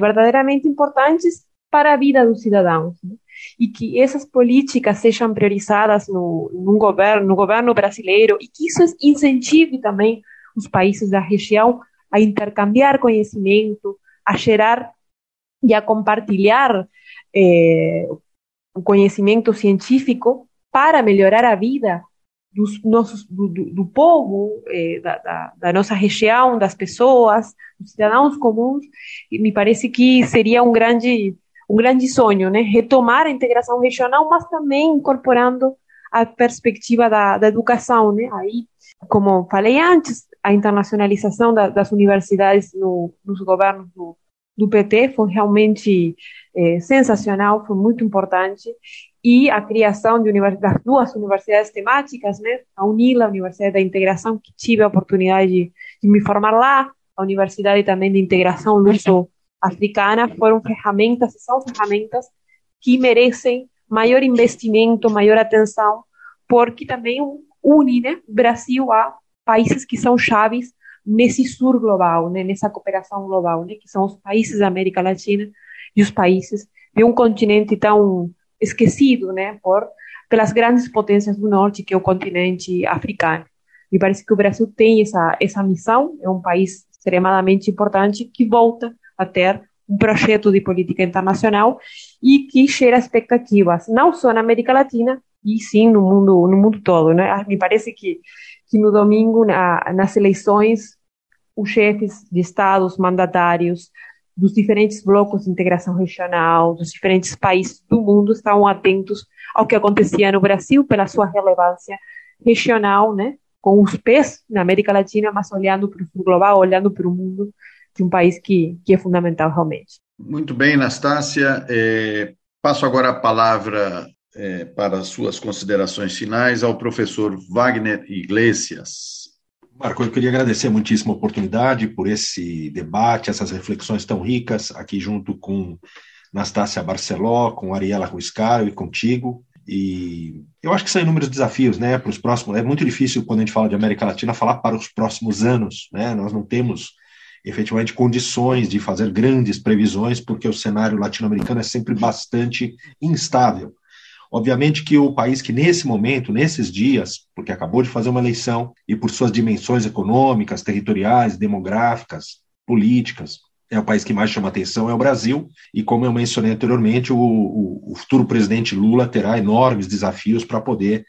verdadeiramente importantes para a vida dos cidadãos. Né? E que essas políticas sejam priorizadas no, no, governo, no governo brasileiro e que isso incentive também os países da região a intercambiar conhecimento, a gerar e a compartilhar eh, o conhecimento científico para melhorar a vida dos nossos, do, do, do povo, eh, da, da, da, nossa região, das pessoas, dos cidadãos comuns, e me parece que seria um grande, um grande sonho, né? Retomar a integração regional, mas também incorporando a perspectiva da, da educação, né? Aí, como falei antes, a internacionalização da, das universidades no, nos governos do, do, PT foi realmente é, sensacional, foi muito importante. E a criação de das duas universidades temáticas, né? a UNILA, a Universidade da Integração, que tive a oportunidade de, de me formar lá, a Universidade também de Integração Luso-Africana, foram ferramentas, são ferramentas que merecem maior investimento, maior atenção, porque também une né, o Brasil a países que são chaves nesse sur global, né, nessa cooperação global, né, que são os países da América Latina e os países de um continente tão esquecido, né, por pelas grandes potências do norte, que é o continente africano. Me parece que o Brasil tem essa essa missão, é um país extremadamente importante que volta a ter um projeto de política internacional e que gera expectativas, não só na América Latina, e sim no mundo no mundo todo, né? Me parece que que no domingo, na, nas eleições, os chefes de estados, mandatários dos diferentes blocos de integração regional, dos diferentes países do mundo estavam atentos ao que acontecia no Brasil pela sua relevância regional, né? Com os pés na América Latina, mas olhando para o global, olhando para o mundo de um país que, que é fundamental realmente. Muito bem, Anastácia. É, passo agora a palavra é, para suas considerações finais ao professor Wagner Iglesias. Marco, eu queria agradecer muitíssimo a oportunidade por esse debate, essas reflexões tão ricas, aqui junto com Nastácia Barceló, com Ariela Ruiscaro e contigo. E eu acho que são inúmeros desafios, né, para os próximos. É muito difícil quando a gente fala de América Latina falar para os próximos anos, né? Nós não temos efetivamente condições de fazer grandes previsões, porque o cenário latino-americano é sempre bastante instável. Obviamente que o país que nesse momento, nesses dias, porque acabou de fazer uma eleição e por suas dimensões econômicas, territoriais, demográficas, políticas, é o país que mais chama atenção é o Brasil. E como eu mencionei anteriormente, o, o, o futuro presidente Lula terá enormes desafios para poder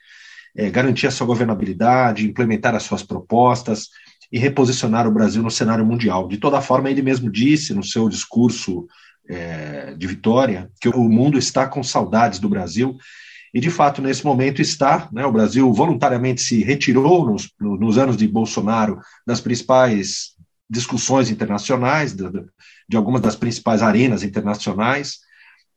é, garantir a sua governabilidade, implementar as suas propostas e reposicionar o Brasil no cenário mundial. De toda forma, ele mesmo disse no seu discurso é, de Vitória, que o mundo está com saudades do Brasil, e de fato, nesse momento está. Né, o Brasil voluntariamente se retirou nos, nos anos de Bolsonaro das principais discussões internacionais, de, de algumas das principais arenas internacionais,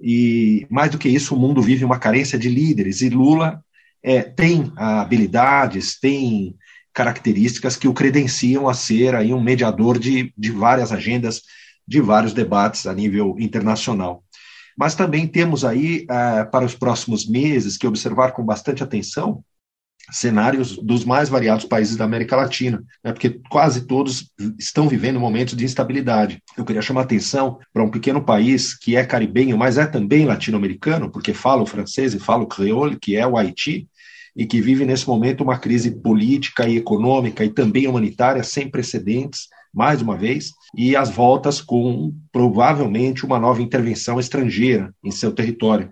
e mais do que isso, o mundo vive uma carência de líderes, e Lula é, tem habilidades, tem características que o credenciam a ser aí um mediador de, de várias agendas de vários debates a nível internacional. Mas também temos aí, uh, para os próximos meses, que observar com bastante atenção cenários dos mais variados países da América Latina, né, porque quase todos estão vivendo momentos de instabilidade. Eu queria chamar atenção para um pequeno país que é caribenho, mas é também latino-americano, porque fala o francês e fala o creole, que é o Haiti, e que vive nesse momento uma crise política e econômica e também humanitária sem precedentes, mais uma vez, e as voltas com provavelmente uma nova intervenção estrangeira em seu território.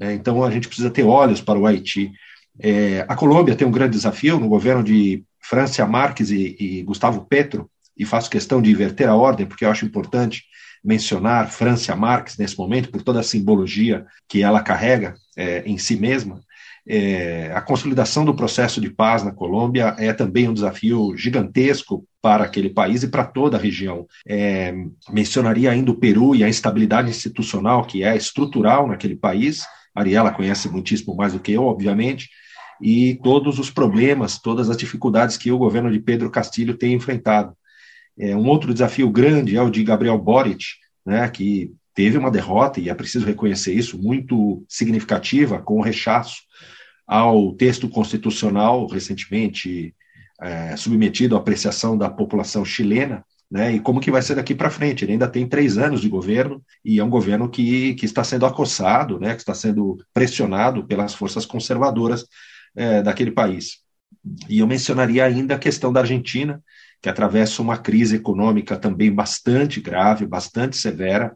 É, então a gente precisa ter olhos para o Haiti. É, a Colômbia tem um grande desafio no governo de Francia Marques e, e, Gustavo Petro, e faço questão de inverter a ordem, porque eu acho importante mencionar Francia Marques nesse momento, por toda a simbologia que ela carrega é, em si mesma. É, a consolidação do processo de paz na Colômbia é também um desafio gigantesco para aquele país e para toda a região. É, mencionaria ainda o Peru e a instabilidade institucional que é estrutural naquele país. Ariela conhece muitíssimo mais do que eu, obviamente, e todos os problemas, todas as dificuldades que o governo de Pedro Castilho tem enfrentado. É, um outro desafio grande é o de Gabriel Boric, né, que teve uma derrota, e é preciso reconhecer isso, muito significativa, com o rechaço ao texto constitucional recentemente é, submetido à apreciação da população chilena, né, e como que vai ser daqui para frente. Ele ainda tem três anos de governo e é um governo que, que está sendo acossado, né, que está sendo pressionado pelas forças conservadoras é, daquele país. E eu mencionaria ainda a questão da Argentina, que atravessa uma crise econômica também bastante grave, bastante severa,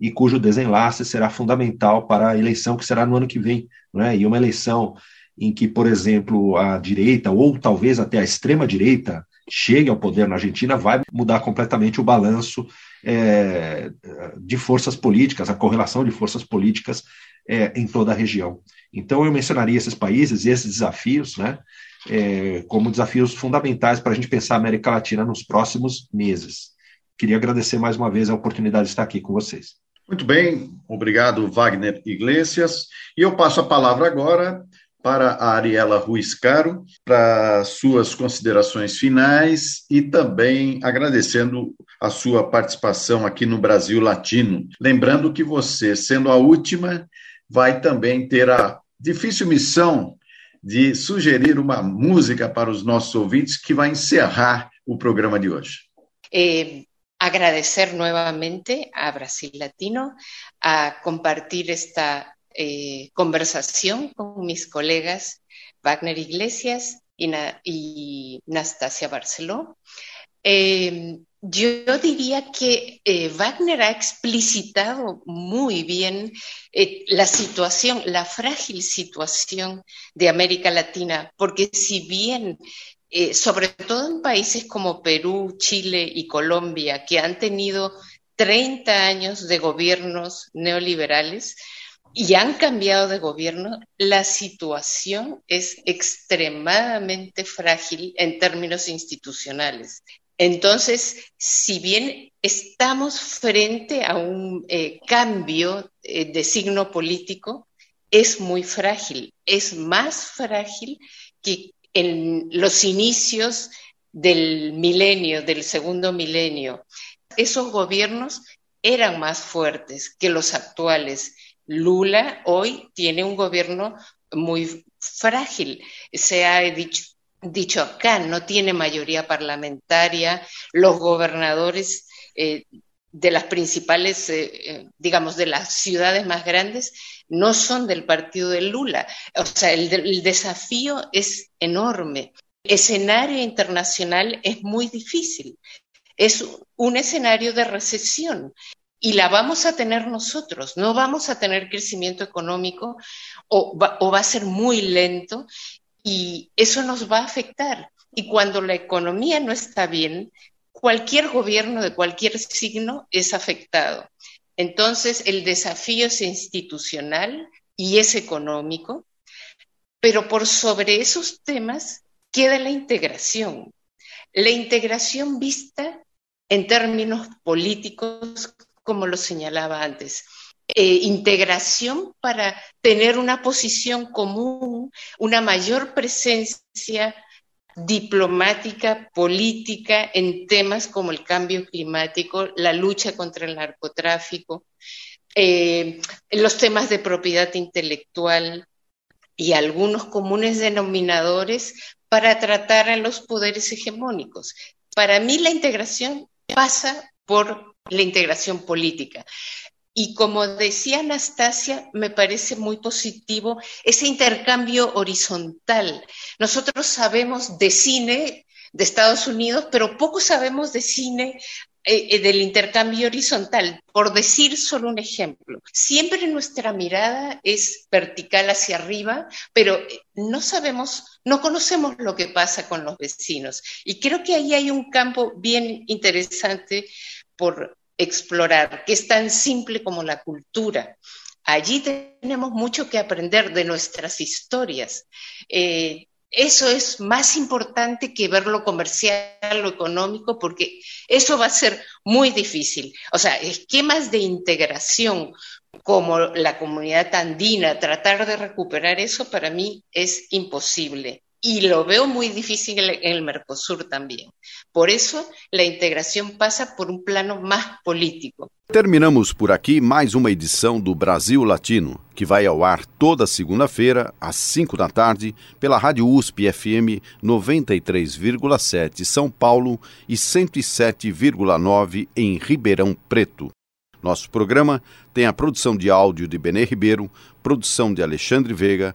e cujo desenlace será fundamental para a eleição que será no ano que vem. Né? E uma eleição em que, por exemplo, a direita, ou talvez até a extrema-direita, chegue ao poder na Argentina, vai mudar completamente o balanço é, de forças políticas, a correlação de forças políticas é, em toda a região. Então, eu mencionaria esses países e esses desafios né, é, como desafios fundamentais para a gente pensar a América Latina nos próximos meses. Queria agradecer mais uma vez a oportunidade de estar aqui com vocês. Muito bem, obrigado, Wagner Iglesias. E eu passo a palavra agora para a Ariela Ruiz Caro, para suas considerações finais e também agradecendo a sua participação aqui no Brasil Latino. Lembrando que você, sendo a última, vai também ter a difícil missão de sugerir uma música para os nossos ouvintes que vai encerrar o programa de hoje. Eh, agradecer nuevamente a Brasil Latino a compartir esta eh, conversación con mis colegas Wagner Iglesias y, Na y Nastasia Barceló. Eh, yo diría que eh, Wagner ha explicitado muy bien eh, la situación, la frágil situación de América Latina, porque si bien eh, sobre todo en países como Perú, Chile y Colombia, que han tenido 30 años de gobiernos neoliberales y han cambiado de gobierno, la situación es extremadamente frágil en términos institucionales. Entonces, si bien estamos frente a un eh, cambio eh, de signo político, es muy frágil, es más frágil que en los inicios del milenio, del segundo milenio. Esos gobiernos eran más fuertes que los actuales Lula hoy tiene un gobierno muy frágil. Se ha dicho, acá, no tiene mayoría parlamentaria, los gobernadores eh, de las principales, eh, eh, digamos, de las ciudades más grandes, no son del partido de Lula. O sea, el, desafío es enorme. Escenario internacional es muy difícil. Es un escenario de recesión y la vamos a tener nosotros, no vamos a tener crecimiento económico o va, o va, a ser muy lento y eso nos va a afectar. Y cuando la economía no está bien, cualquier gobierno de cualquier signo es afectado. Entonces, el desafío es institucional y es económico, pero por sobre esos temas queda la integración. La integración vista en términos políticos como lo señalaba antes. Eh, integración para tener una posición común, una mayor presencia diplomática, política en temas como el cambio climático, la lucha contra el narcotráfico, eh, los temas de propiedad intelectual y algunos comunes denominadores para tratar a los poderes hegemónicos. Para mí la integración pasa por la integración política. Y como decía Anastasia, me parece muy positivo ese intercambio horizontal. Nosotros sabemos de cine de Estados Unidos, pero poco sabemos de cine eh, eh, del intercambio horizontal. Por decir solo un ejemplo, siempre nuestra mirada es vertical hacia arriba, pero eh, no sabemos, no conocemos lo que pasa con los vecinos. Y creo que ahí hay un campo bien interesante por explorar, que es tan simple como la cultura. Allí tenemos mucho que aprender de nuestras historias. Eh, eso es más importante que ver lo comercial, lo económico, porque eso va a ser muy difícil. O sea, esquemas de integración como la comunidad andina, tratar de recuperar eso para mí es imposible y lo veo muy difícil en el Mercosur también. Por eso, la integração passa por um plano mais político. Terminamos por aqui mais uma edição do Brasil Latino, que vai ao ar toda segunda-feira, às 5 da tarde, pela Rádio USP FM 93,7 São Paulo e 107,9 em Ribeirão Preto. Nosso programa tem a produção de áudio de Benê Ribeiro, produção de Alexandre Veiga,